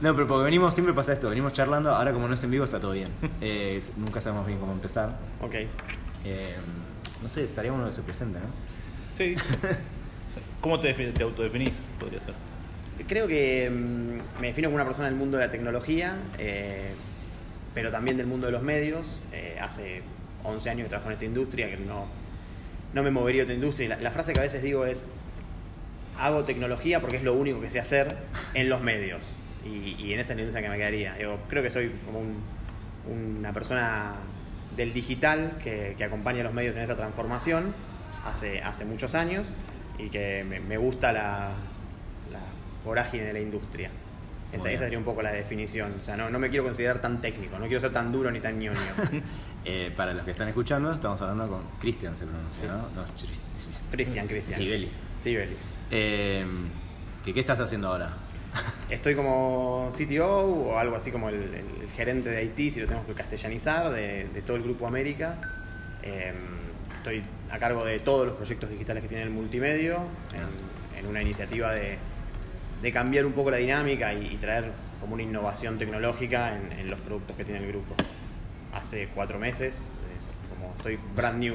No, pero porque venimos, siempre pasa esto, venimos charlando, ahora como no es en vivo está todo bien. Eh, nunca sabemos bien cómo empezar. Ok. Eh, no sé, estaría uno que se presente, ¿no? Sí. ¿Cómo te, te autodefinís? Podría ser. Creo que mm, me defino como una persona del mundo de la tecnología, eh, pero también del mundo de los medios. Eh, hace 11 años que trabajo en esta industria, que no, no me movería a otra industria. La frase que a veces digo es, hago tecnología porque es lo único que sé hacer en los medios. Y, y en esa industria que me quedaría. Digo, creo que soy como un- una persona del digital que, que acompaña a los medios en esa transformación hace, hace muchos años y que me, me gusta la, la vorágine de la industria. Esa, esa sería un poco la definición. O sea, no, no me quiero considerar tan técnico, no quiero ser tan duro ni tan ñoño. Eh, para los que están escuchando, estamos hablando con Cristian, se pronuncia, Sí. ¿no? Cristian, Cristian. Sibeli. Sí, Beli. Eh, ¿que ¿Qué estás haciendo ahora? Estoy como CTO o algo así como el, el- el gerente de IT, si lo tenemos que castellanizar, de, de todo el Grupo América. Eh, estoy a cargo de todos los proyectos digitales que tiene el multimedio, en, en una iniciativa de, de cambiar un poco la dinámica y, y traer como una innovación tecnológica en, en los productos que tiene el grupo. Hace cuatro meses, es como estoy brand new.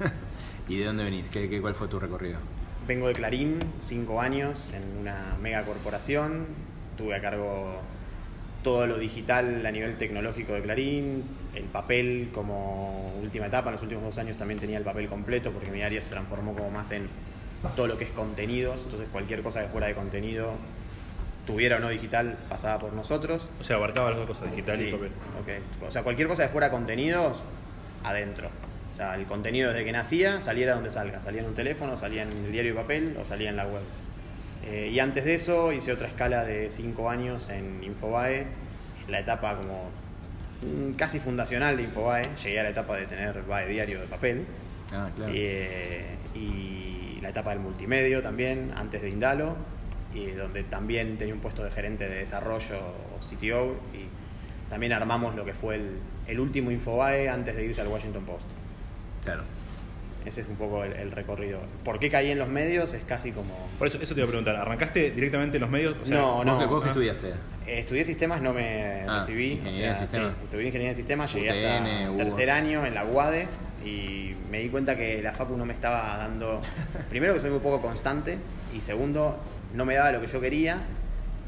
¿Y de dónde venís? ¿Qué, qué, ¿Cuál fue tu recorrido? Vengo de Clarín, cinco años en una mega corporación. Tuve a cargo todo lo digital a nivel tecnológico de Clarín, el papel como última etapa. En los últimos dos años también tenía el papel completo porque mi área se transformó como más en todo lo que es contenidos. Entonces cualquier cosa que fuera de contenido, tuviera o no digital, pasaba por nosotros. O sea, abarcaba las dos cosas, digital y papel. ok. O sea, cualquier cosa que fuera contenidos, adentro. O sea, el contenido desde que nacía, saliera donde salga. Salía en un teléfono, salía en el diario y papel o salía en la web. Eh, y antes de eso hice otra escala de 5 años en Infobae, la etapa como mm, casi fundacional de Infobae. Llegué a la etapa de tener Bae diario de papel. Ah, claro. Eh, y la etapa del multimedio también, antes de Indalo, y donde también tenía un puesto de gerente de desarrollo o CTO, y también armamos lo que fue el, el último Infobae antes de irse al Washington Post. Claro. Ese es un poco el, el recorrido. ¿Por qué caí en los medios? Es casi como... Por eso, eso te iba a preguntar. ¿Arrancaste directamente en los medios? O sea, No, ¿Vos, no. qué, vos qué ah. estudiaste? Eh, estudié sistemas, no me Ah, recibí. ingeniería de sistemas. sí, estudié ingeniería de sistemas, llegué UTN, hasta Hugo. tercer año en la UADE y me di cuenta que la Facu no me estaba dando. Primero, que soy muy poco constante y segundo, no me daba lo que yo quería.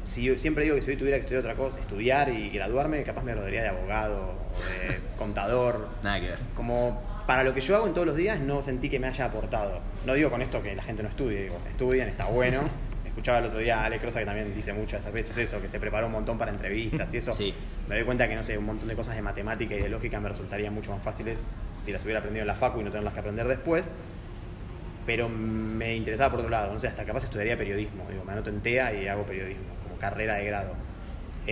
Si yo- siempre digo que si hoy tuviera que estudiar otra cosa, estudiar y graduarme, capaz me graduaría de abogado o de contador. Nada que ver. Como para lo que yo hago en todos los días, no sentí que me haya aportado. No digo con esto que la gente no estudie, digo, estudian, está bueno. Escuchaba el otro día a Ale Crosa que también dice muchas veces eso, que se preparó un montón para entrevistas y eso. Sí. Me doy cuenta que, no sé, un montón de cosas de matemática y de lógica me resultarían mucho más fáciles si las hubiera aprendido en la facu y no tenerlas que aprender después. Pero me interesaba por otro lado, no sé, hasta capaz estudiaría periodismo. Digo, me anoto en TEA y hago periodismo, como carrera de grado.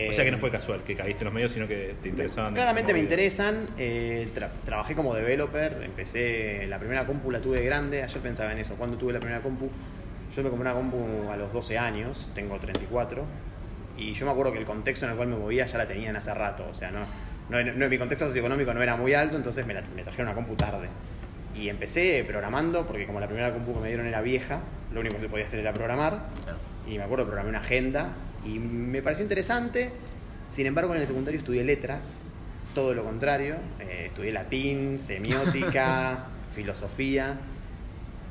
O sea que no Eh, fue casual que caíste en los medios, sino que te interesaban. Claramente me interesan. eh, tra- trabajé como developer. Empecé. La primera compu la tuve grande. Ayer pensaba en eso. ¿Cuándo tuve la primera compu? Yo me compré una compu a los 12 años. Tengo 34. Y yo me acuerdo que el contexto en el cual me movía ya la tenían hace rato. O sea, no, no, no- mi contexto socioeconómico no era muy alto. Entonces me, la- me trajeron una compu tarde. Y empecé programando. Porque como la primera compu que me dieron era vieja. Lo único que se podía hacer era programar. Y me acuerdo, programé una agenda y me pareció interesante. Sin embargo, en el secundario estudié letras, todo lo contrario. Eh, estudié latín, semiótica, filosofía,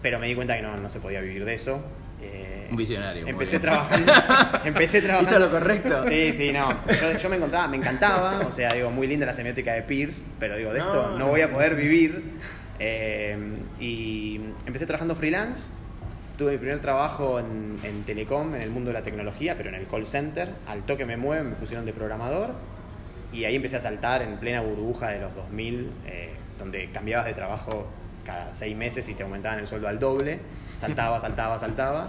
pero me di cuenta que no, no se podía vivir de eso. Eh, Un visionario, Empecé trabajando. empecé trabajando. Hizo lo correcto. Sí, sí, no. Yo, yo me encontraba, me encantaba. O sea, digo, muy linda la semiótica de Pierce, pero digo, de esto No, voy a poder vivir. Eh, y empecé trabajando freelance. Tuve mi primer trabajo en, en Telecom, en el mundo de la tecnología, pero en el call center. Al toque me mueven, me pusieron de programador. Y ahí empecé a saltar en plena burbuja de los 2000, eh, donde cambiabas de trabajo cada seis meses y te aumentaban el sueldo al doble. Saltaba, saltaba, saltaba.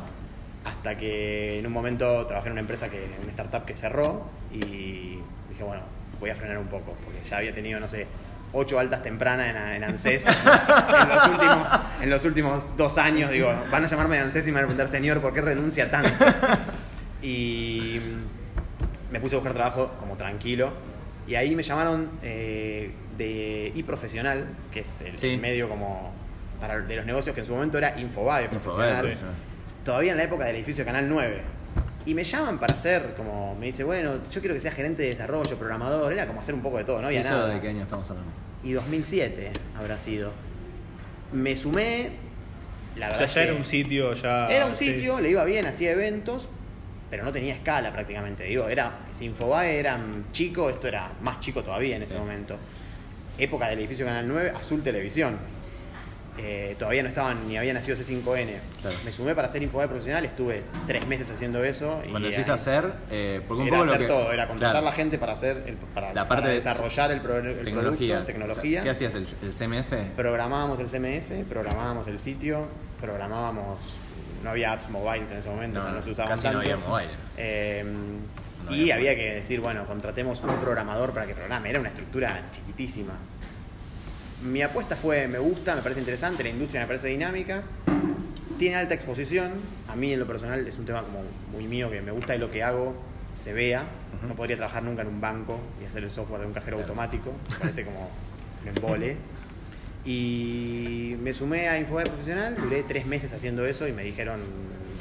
Hasta que en un momento trabajé en una empresa, que, una startup que cerró y dije, bueno, voy a frenar un poco, porque ya había tenido, no sé, ocho altas tempranas en, en ANSES en, los últimos, en los últimos dos años. Digo, van a llamarme de ANSES y me van a preguntar, señor, ¿por qué renuncia tanto? Y me puse a buscar trabajo como tranquilo. Y ahí me llamaron eh, de iProfesional, que es el Sí. medio como para, de los negocios que en su momento era Infobae Infobae, Profesional. sí. Todavía en la época del edificio Canal 9. Y me llaman para hacer, como me dice, bueno, yo quiero que sea gerente de desarrollo, programador, era como hacer un poco de todo, no había ¿Eso nada. de qué año estamos hablando? Y 2007 habrá sido. Me sumé, la O verdad sea, es ya que era un sitio, ya. era un sí. sitio, le iba bien, hacía eventos, pero no tenía escala prácticamente. Digo, era, si Infobae era chico, esto era más chico todavía en ese Sí. momento. Época del edificio Canal 9, Azul Televisión. Eh, todavía no estaban ni había nacido C5N. Claro. Me sumé para ser Infobae profesional, estuve tres meses haciendo eso. y Cuando decís hacer, eh, porque un era poco lo hacer que. todo, era contratar claro, la gente para hacer el- para, la parte para de desarrollar el, pro- el tecnología. producto, tecnología. O sea, ¿Qué hacías? ¿El, el CMS? Programábamos el CMS, programábamos el sitio, programábamos. No había apps mobiles en ese momento, No, o sea, no no, se usaban casi no tanto. había mobile. Eh, No y había había que decir, bueno, contratemos un programador para que programe. Era una estructura chiquitísima. Mi apuesta fue, me gusta, me parece interesante, la industria me parece dinámica, tiene alta exposición, a mí en lo personal es un tema como muy mío, que me gusta y lo que hago se vea, no podría trabajar nunca en un banco y hacer el software de un cajero Claro. automático, me parece como me embole. Y me sumé a Infobae Profesional, duré tres meses haciendo eso y me dijeron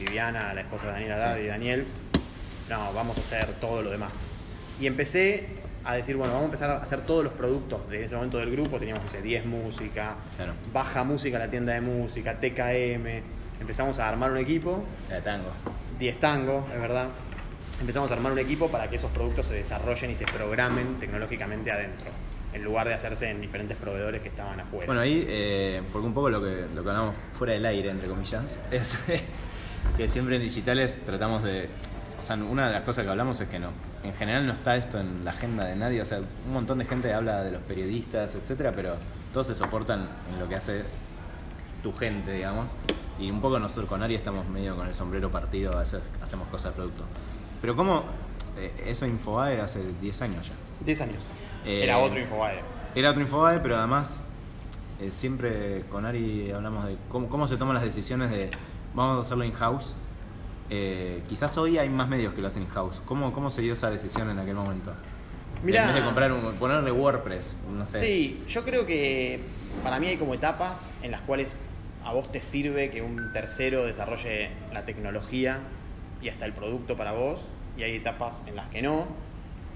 Viviana, la esposa de Daniel Haddad Sí. y Daniel, no, vamos a hacer todo lo demás. Y empecé a decir, bueno, vamos a empezar a hacer todos los productos de ese momento del grupo. Teníamos, no sé, 10 música, Claro. Baja Música, la tienda de música, TKM. Empezamos a armar un equipo, La de tango. 10 Tango, es verdad. Empezamos a armar un equipo para que esos productos se desarrollen y se programen tecnológicamente adentro, en lugar de hacerse en diferentes proveedores que estaban afuera. Bueno, ahí, eh, porque un poco lo que, lo que hablamos fuera del aire, entre comillas, es que siempre en digitales tratamos de. Sea, una de las cosas que hablamos es que no. En general no está esto en la agenda de nadie. O sea, un montón de gente habla de los periodistas, etcétera, pero todos se soportan en lo que hace tu gente, digamos. Y un poco nosotros con Ari estamos medio con el sombrero partido, a veces hacemos cosas de producto. Pero ¿cómo? eh, eso Infobae hace 10 años ya. 10 años. Eh, Era otro Infobae. Era otro Infobae, pero además eh, siempre con Ari hablamos de cómo, cómo se toman las decisiones de vamos a hacerlo in-house. Eh, quizás hoy hay más medios que lo hacen in-house. ¿Cómo, ¿Cómo se dio esa decisión en aquel momento? Mirá. en vez de comprar un, ponerle WordPress, no sé. Sí, yo creo que para mí hay como etapas en las cuales a vos te sirve que un tercero desarrolle la tecnología y hasta el producto para vos, y hay etapas en las que no.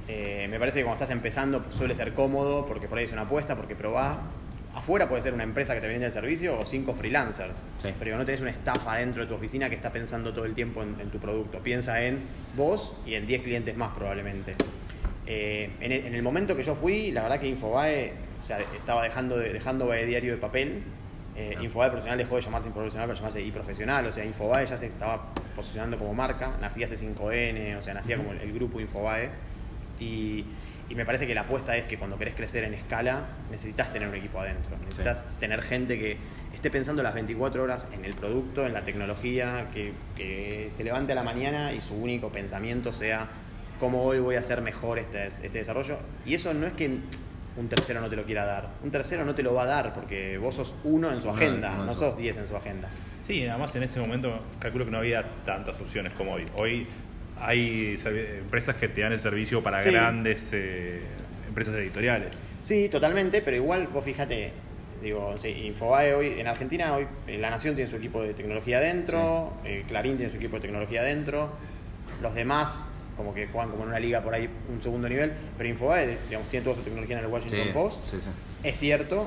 Eh, me parece que cuando estás empezando pues, suele ser cómodo porque por ahí es una apuesta, porque probás. Afuera puede ser una empresa que te vende el servicio o cinco freelancers. Sí. Pero no tenés una estafa dentro de tu oficina que está pensando todo el tiempo en, en tu producto. Piensa en vos y en 10 clientes más probablemente. Eh, en, el, en el momento que yo fui, la verdad que Infobae o sea, estaba dejando de, dejando diario de papel. Eh. Infobae profesional dejó de llamarse profesional para llamarse y profesional. O sea, Infobae ya se estaba posicionando como marca. Nacía C5N, o sea, nacía como el, el grupo Infobae. Y, y me parece que la apuesta es que cuando querés crecer en escala, necesitas tener un equipo adentro. Necesitas tener gente que esté pensando las 24 horas en el producto, en la tecnología, que, que se levante a la mañana y su único pensamiento sea cómo hoy voy a hacer mejor este, este desarrollo. Y eso no es que un tercero no te lo quiera dar. Un tercero no te lo va a dar porque vos sos uno en su agenda, no su- sos 10 en su agenda. Sí, además en ese momento calculo que no había tantas opciones como hoy. Hoy hay empresas que te dan el servicio para Sí. grandes eh, empresas editoriales. Sí, totalmente, pero igual vos fíjate, digo, sí, Infobae hoy, en Argentina hoy eh, La Nación tiene su equipo de tecnología adentro, eh, Clarín tiene su equipo de tecnología adentro, los demás como que juegan como en una liga por ahí un segundo nivel, pero Infobae, digamos, tiene toda su tecnología en el Washington Sí, Post. sí, sí. Es cierto,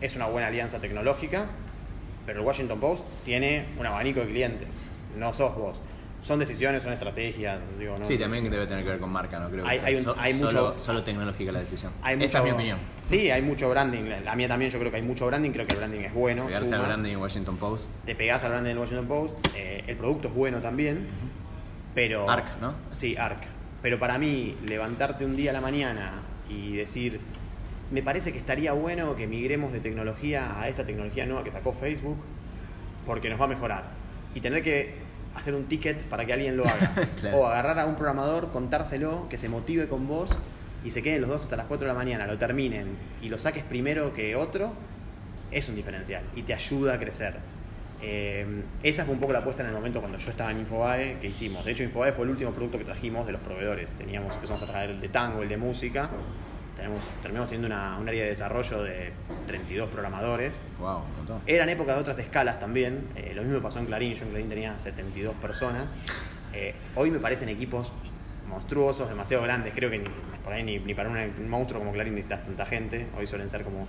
es una buena alianza tecnológica, pero el Washington Post tiene un abanico de clientes, no sos vos. Son decisiones, son estrategias, digo, no, Sí, también debe tener que ver con marca, no creo que Hay- sea hay un- so- hay solo, mucho- solo tecnológica la decisión. Hay Esta es mi opinión. Sí, hay mucho branding. La- mía también, yo creo que hay mucho branding. Creo que el branding es bueno. Pegarse al suma. branding en Washington Post. Te pegás al branding del Washington Post. eh, el producto es bueno también. Pero. Arc, ¿no? Sí, Arc. Pero para mí, levantarte un día a la mañana y decir. Me parece que estaría bueno que migremos de tecnología a esta tecnología nueva que sacó Facebook porque nos va a mejorar. Y tener que hacer un ticket para que alguien lo haga. Claro. O agarrar a un programador, contárselo, que se motive con vos y se queden los dos hasta las 4 de la mañana, lo terminen y lo saques primero que otro, es un diferencial y te ayuda a crecer. Eh, esa fue un poco la apuesta en el momento cuando yo estaba en Infobae que hicimos. De hecho, Infobae fue el último producto que trajimos de los proveedores. Teníamos, empezamos a traer el de tango, el de música. Tenemos, terminamos teniendo una, un área de desarrollo de 32 programadores. Wow, un montón. Eran épocas de otras escalas también. Eh, lo mismo pasó en Clarín. Yo en Clarín tenía 72 personas. Eh, hoy me parecen equipos monstruosos, demasiado grandes. Creo que ni, por ahí ni, ni para un, un monstruo como Clarín necesitas tanta gente. Hoy suelen ser como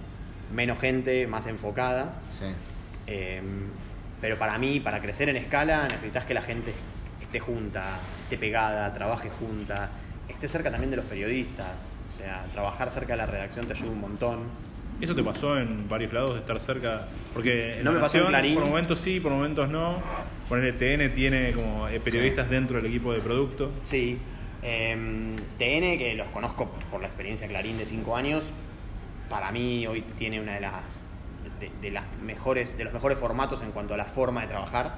menos gente, más enfocada. Sí. Eh, pero para mí, para crecer en escala, necesitas que la gente esté junta, esté pegada, trabaje junta, esté cerca también de los periodistas. O sea, trabajar cerca de la redacción te ayuda un montón. ¿Eso te pasó en varios lados de estar cerca? Porque en No La me pasó en Clarín. por momentos sí, por momentos no. Poner TN tiene como eh, periodistas dentro del equipo de producto. Sí. Em, TN, que los conozco por la experiencia Clarín de 5 años, para mí hoy tiene una de las de, de las mejores de los mejores formatos en cuanto a la forma de trabajar.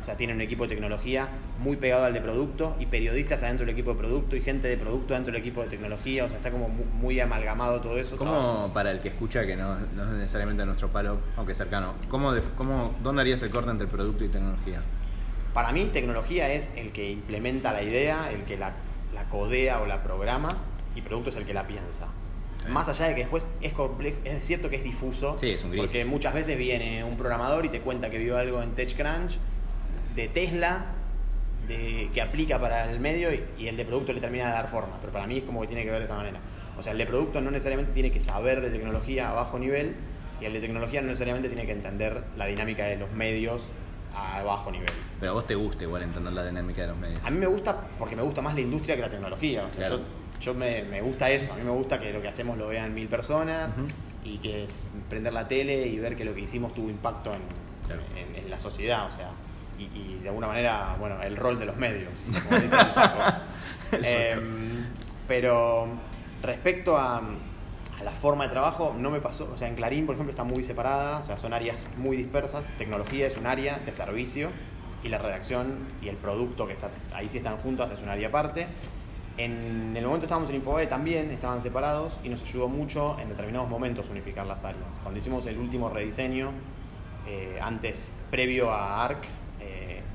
O sea, tiene un equipo de tecnología muy pegado al de producto y periodistas adentro del equipo de producto y gente de producto dentro del equipo de tecnología. O sea, está como mu- muy, amalgamado todo eso. ¿Cómo, para el que escucha, que no, no es necesariamente nuestro palo, aunque cercano, ¿cómo, def- cómo, ¿dónde harías el corte entre producto y tecnología? Para mí, tecnología es el que implementa la idea, el que la, la codea o la programa, y producto es el que la piensa. Más allá de que después es complejo, es cierto que es difuso. Sí, es un gris. Porque muchas veces viene un programador y te cuenta que vio algo en TechCrunch de Tesla de, que aplica para el medio y, y el de producto le termina de dar forma. Pero para mí es como que tiene que ver de esa manera. O sea, el de producto no necesariamente tiene que saber de tecnología a bajo nivel y el de tecnología no necesariamente tiene que entender la dinámica de los medios a bajo nivel. Pero a vos te gusta igual entender la dinámica de los medios. A mí me gusta porque me gusta más la industria que la tecnología. O sea, Claro. yo, yo me, me gusta eso. A mí me gusta que lo que hacemos lo vean mil personas y que es prender la tele y ver que lo que hicimos tuvo impacto en, Claro. en- en la sociedad. O sea, y, y de alguna manera, bueno, el rol de los medios. como dice el Em, pero respecto a, a la forma de trabajo, no me pasó. O sea, en Clarín, por ejemplo, está muy separada. O sea, son áreas muy dispersas. Tecnología es un área de servicio y la redacción y el producto que está ahí sí están juntas es un área aparte. En el momento estábamos en Infobae también estaban separados y nos ayudó mucho en determinados momentos unificar las áreas. Cuando hicimos el último rediseño, eh, antes, previo a ARC, eh,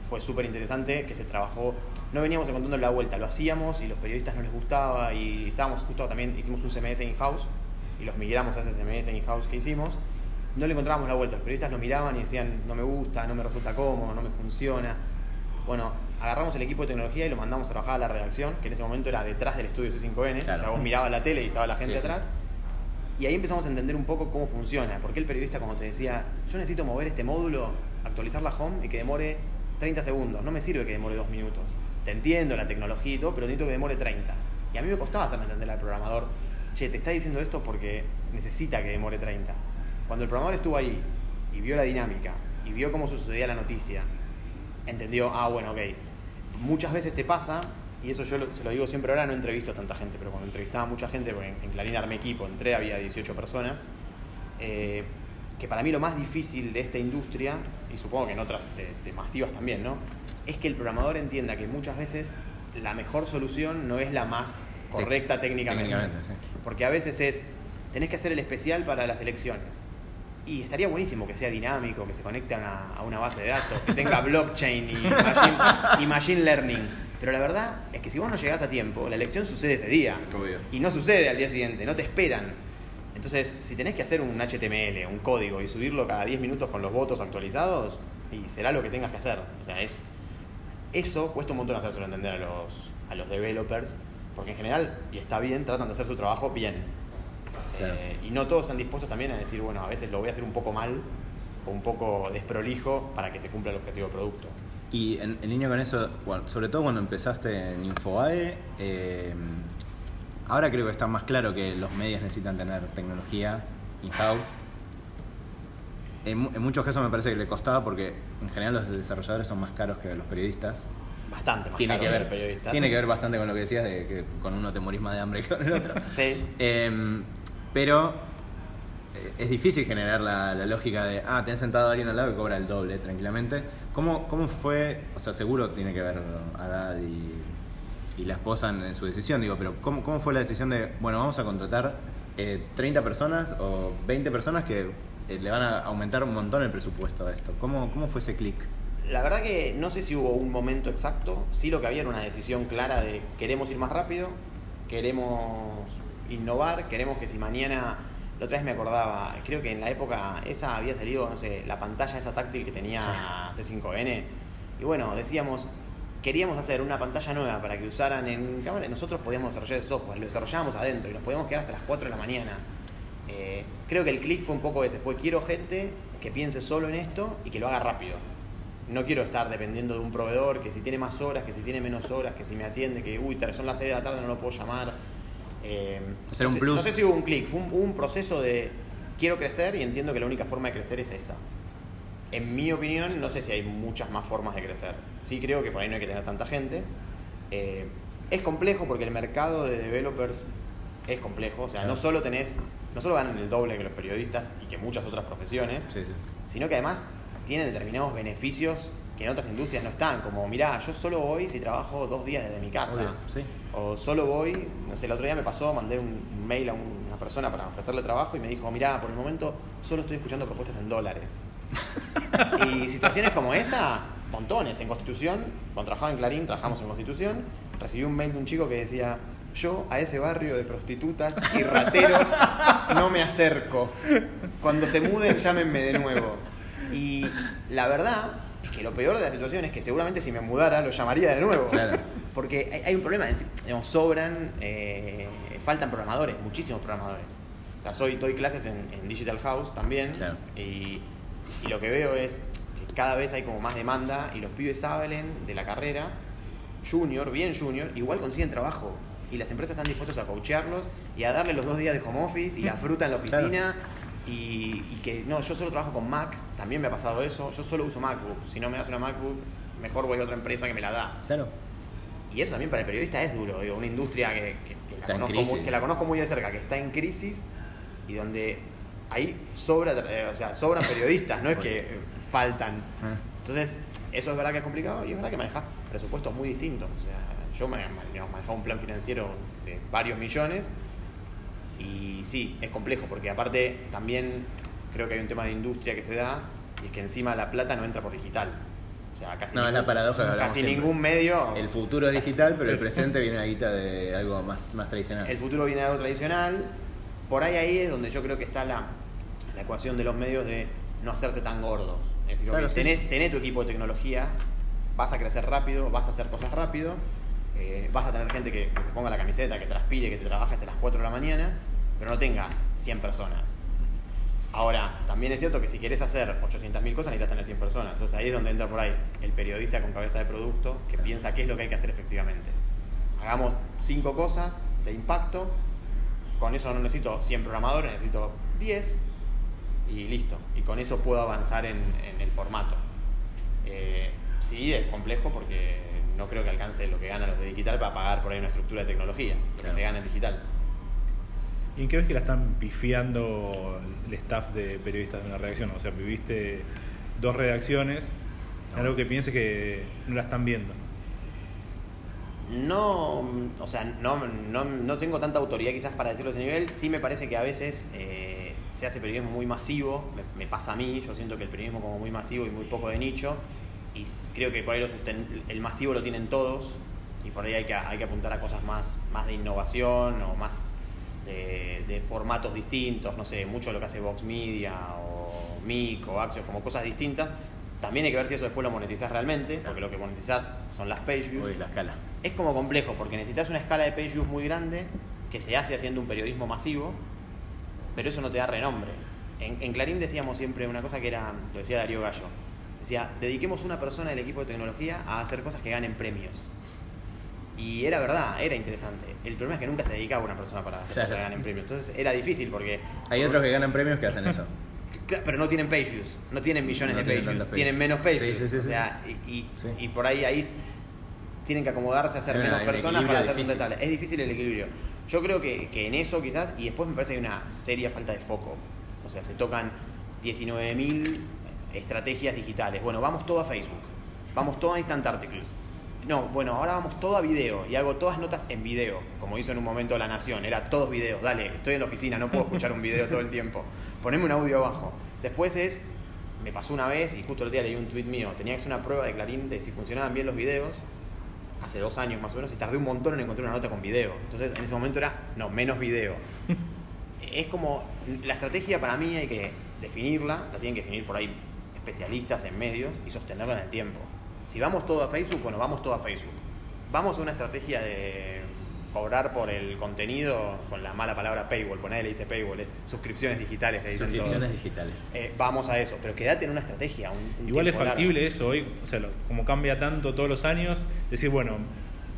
fue súper interesante que se trabajó, no veníamos encontrando la vuelta, lo hacíamos y los periodistas no les gustaba y estábamos justo también, hicimos un CMS in-house y los migramos a ese CMS in-house que hicimos, no le encontrábamos la vuelta, los periodistas nos miraban y decían, no me gusta, no me resulta cómodo, no me funciona. Bueno, agarramos el equipo de tecnología y lo mandamos a trabajar a la redacción, que en ese momento era detrás del estudio C5N, Claro. o sea, vos mirabas la tele y estaba la gente Sí, sí. atrás. Y ahí empezamos a entender un poco cómo funciona. Porque el periodista, cuando te decía, yo necesito mover este módulo, actualizar la home y que demore 30 segundos. No me sirve que demore 2 minutos. Te entiendo la tecnología y todo, pero necesito que demore 30. Y a mí me costaba hacerle entender al programador, che, te está diciendo esto porque necesita que demore 30. Cuando el programador estuvo ahí y vio la dinámica y vio cómo sucedía la noticia, entendió, ah, bueno, ok. Muchas veces te pasa, y eso yo se lo digo siempre ahora, no entrevisto a tanta gente, pero cuando entrevistaba a mucha gente, porque en Clarín armé equipo, entré, había 18 personas, eh, que para mí lo más difícil de esta industria, y supongo que en otras de, de masivas también, ¿no? Es que el programador entienda que muchas veces la mejor solución no es la más correcta técnicamente. Técnicamente, sí. Porque a veces es, tenés que hacer el especial para las elecciones. Y estaría buenísimo que sea dinámico, que se conecte a una, a una base de datos, que tenga blockchain y machine, y machine learning. Pero la verdad es que si vos no llegás a tiempo, la elección sucede ese día. Obvio. Y no sucede al día siguiente, no te esperan. Entonces, si tenés que hacer un HTML, un código y subirlo cada 10 minutos con los votos actualizados, y será lo que tengas que hacer. O sea, es. Eso cuesta un montón hacérselo entender a los, a los developers, porque en general, y está bien, tratan de hacer su trabajo bien. Claro. Eh, y no todos están dispuestos también a decir, bueno, a veces lo voy a hacer un poco mal o un poco desprolijo para que se cumpla el objetivo del producto. Y en, en línea con eso, sobre todo cuando empezaste en Infobae, eh, ahora creo que está más claro que los medios necesitan tener tecnología in-house. En, mu- en muchos casos me parece que le costaba porque en general los desarrolladores son más caros que los periodistas. Bastante más Tiene caro que, que ver, el periodista. tiene que ver bastante con lo que decías de que con uno te morís más de hambre que con el otro. Sí. Eh, pero eh, es difícil generar la, la lógica de, ah, tenés sentado a alguien al lado que cobra el doble tranquilamente. ¿Cómo, cómo fue? O sea, seguro tiene que ver Haddad y, y la esposa en, en su decisión, digo, pero ¿cómo, ¿cómo fue la decisión de, bueno, vamos a contratar eh, 30 personas o 20 personas que eh, le van a aumentar un montón el presupuesto a esto? ¿Cómo, cómo fue ese clic? La verdad que no sé si hubo un momento exacto, sí lo que había era una decisión clara de queremos ir más rápido, queremos innovar, queremos que si mañana, la otra vez me acordaba, creo que en la época esa había salido, no sé, la pantalla esa táctil que tenía C5N, y bueno, decíamos, queríamos hacer una pantalla nueva para que usaran en cámara, nosotros podíamos desarrollar el software, lo desarrollábamos adentro y nos podíamos quedar hasta las 4 de la mañana. Eh, creo que el click fue un poco ese, fue quiero gente que piense solo en esto y que lo haga rápido. No quiero estar dependiendo de un proveedor que si tiene más horas, que si tiene menos horas, que si me atiende, que uy, son las 6 de la tarde, no lo puedo llamar. Eh, Hacer no un sé- plus. No sé si hubo un clic, fue un, un proceso de quiero crecer y entiendo que la única forma de crecer es esa. En mi opinión, no sé si hay muchas más formas de crecer. Sí creo que por ahí no hay que tener tanta gente. Eh, es complejo porque el mercado de developers es complejo. O sea, Claro. no solo tenés, no solo ganan el doble que los periodistas y que muchas otras profesiones, Sí, sí. sino que además tienen determinados beneficios que en otras industrias no están. Como, mirá, yo solo voy si trabajo dos días desde mi casa. Obvio, sí. O solo voy, no sé, el otro día me pasó, mandé un un mail a una persona para ofrecerle trabajo y me dijo, mirá, por el momento solo estoy escuchando propuestas en dólares. y situaciones como esa, montones. En Constitución, cuando trabajaba en Clarín, trabajamos en Constitución, recibí un mail de un chico que decía, yo a ese barrio de prostitutas y rateros no me acerco. Cuando se muden, llámenme de nuevo. Y la verdad es que lo peor de la situación es que seguramente si me mudara lo llamaría de nuevo. Claro. Porque hay, hay un problema, digamos, sobran, eh, faltan programadores, muchísimos programadores. O sea, soy, doy clases en, en Digital House también Claro. y, y lo que veo es que cada vez hay como más demanda y los pibes salen de la carrera, junior, bien junior, igual consiguen trabajo. Y las empresas están dispuestas a coachearlos y a darle los dos días de home office y la fruta en la Claro. Y, y que no, yo solo trabajo con Mac, también me ha pasado eso. Yo solo uso MacBook. Si no me das una MacBook, mejor voy a otra empresa que me la da. Claro. Y eso también para el periodista es duro, digo, una industria que, que- que la conozco muy, que la conozco muy de cerca, que está en crisis y donde ahí sobra, eh, o sea, sobran periodistas, no es que eh, faltan. Ah. Entonces, eso es verdad que es complicado y es verdad que manejas presupuestos muy distintos. O sea, yo manejaba un plan financiero de varios millones y sí, es complejo porque aparte también creo que hay un tema de industria que se da y es que encima la plata no entra por digital. O sea, casi, No, es la paradoja que casi siempre. ningún medio... El futuro es digital, pero el presente viene la guita de algo más, más tradicional. El futuro viene de algo tradicional. Por ahí ahí es donde yo creo que está la, la ecuación de los medios de no hacerse tan gordos. Es decir, Claro, ok, sí, tenés, sí. tenés tu equipo de tecnología, vas a crecer rápido, vas a hacer cosas rápido, eh, vas a tener gente que, que se ponga la camiseta, que transpire, que te trabaje hasta las 4 de la mañana, pero no tengas 100 personas. Ahora, también es cierto que si querés hacer 800.000 cosas necesitas tener 100 personas. Entonces ahí es donde entra por ahí el periodista con cabeza de producto que piensa qué es lo que hay que hacer efectivamente. Hagamos 5 cosas de impacto, con eso no necesito 100 programadores, necesito 10 y listo. Y con eso puedo avanzar en, en el formato. Eh, sí, es complejo porque no creo que alcance lo que ganan los de digital para pagar por ahí una estructura de tecnología, lo que se gana en digital. ¿Y en qué ves que la están pifiando el staff de periodistas de una redacción? O sea, viviste dos redacciones, No. algo que pienses que no la están viendo. No, o sea, no, no, no tengo tanta autoridad quizás para decirlo a ese nivel. Sí me parece que a veces eh, se hace periodismo muy masivo, me, me pasa a mí, yo siento que el periodismo como muy masivo y muy poco de nicho, y creo que por ahí lo susten- el masivo lo tienen todos, y por ahí hay que, hay que apuntar a cosas más, más de innovación o más de, de formatos distintos, no sé, mucho lo que hace Vox Media o MIC o Axios, como cosas distintas. También hay que ver si eso después lo monetizás realmente, porque lo que monetizás son las page views. Uy, la escala. Es como complejo porque necesitas una escala de page views muy grande que se hace haciendo un periodismo masivo, pero eso no te da renombre. En, en Clarín decíamos siempre una cosa que era, lo decía Darío Gallo, decía, dediquemos una persona del equipo de tecnología a hacer cosas que ganen premios. Y era verdad, era interesante. El problema es que nunca se dedicaba una persona para hacer Claro. cosas que ganen premios. Entonces era difícil porque... Hay otros que ganan premios que hacen eso. Pero no tienen page views, no tienen millones No de tienen views, tienen menos Sí, views. sí, sí, o sí. sea, y, y- Sí. y por ahí ahí tienen que acomodarse a una- menos personas para hacer un detalle. Es difícil el equilibrio. Yo creo que, que en eso quizás, y después me parece que hay una seria falta de foco. O sea, se tocan 19.000 estrategias digitales. Bueno, vamos todo a Facebook, vamos todo a Instant Articles. No, bueno, ahora vamos todo a video y hago todas notas en video, como hizo en un momento La Nación. Era todos videos, dale, estoy en la oficina, no puedo escuchar un video todo el tiempo. Poneme un audio abajo. Después es, me pasó una vez y justo el día leí un tweet mío, tenía que hacer una prueba de Clarín de si funcionaban bien los videos, hace dos años más o menos, y tardé un montón en encontrar una nota con video. Entonces en ese momento era, no, menos video. es como, la estrategia para mí hay que definirla, la tienen que definir por ahí especialistas en medios y sostenerla en el tiempo. Si vamos todo a Facebook, bueno, vamos todo a Facebook. Vamos a una estrategia de cobrar por el contenido con la mala palabra paywall, ponerle le dice paywall, es suscripciones digitales. le dicen Suscripciones todos. digitales. Eh, vamos a eso, pero quédate en una estrategia. un- un Igual es largo. factible eso hoy, o sea, lo- como cambia tanto todos los años, decir, bueno,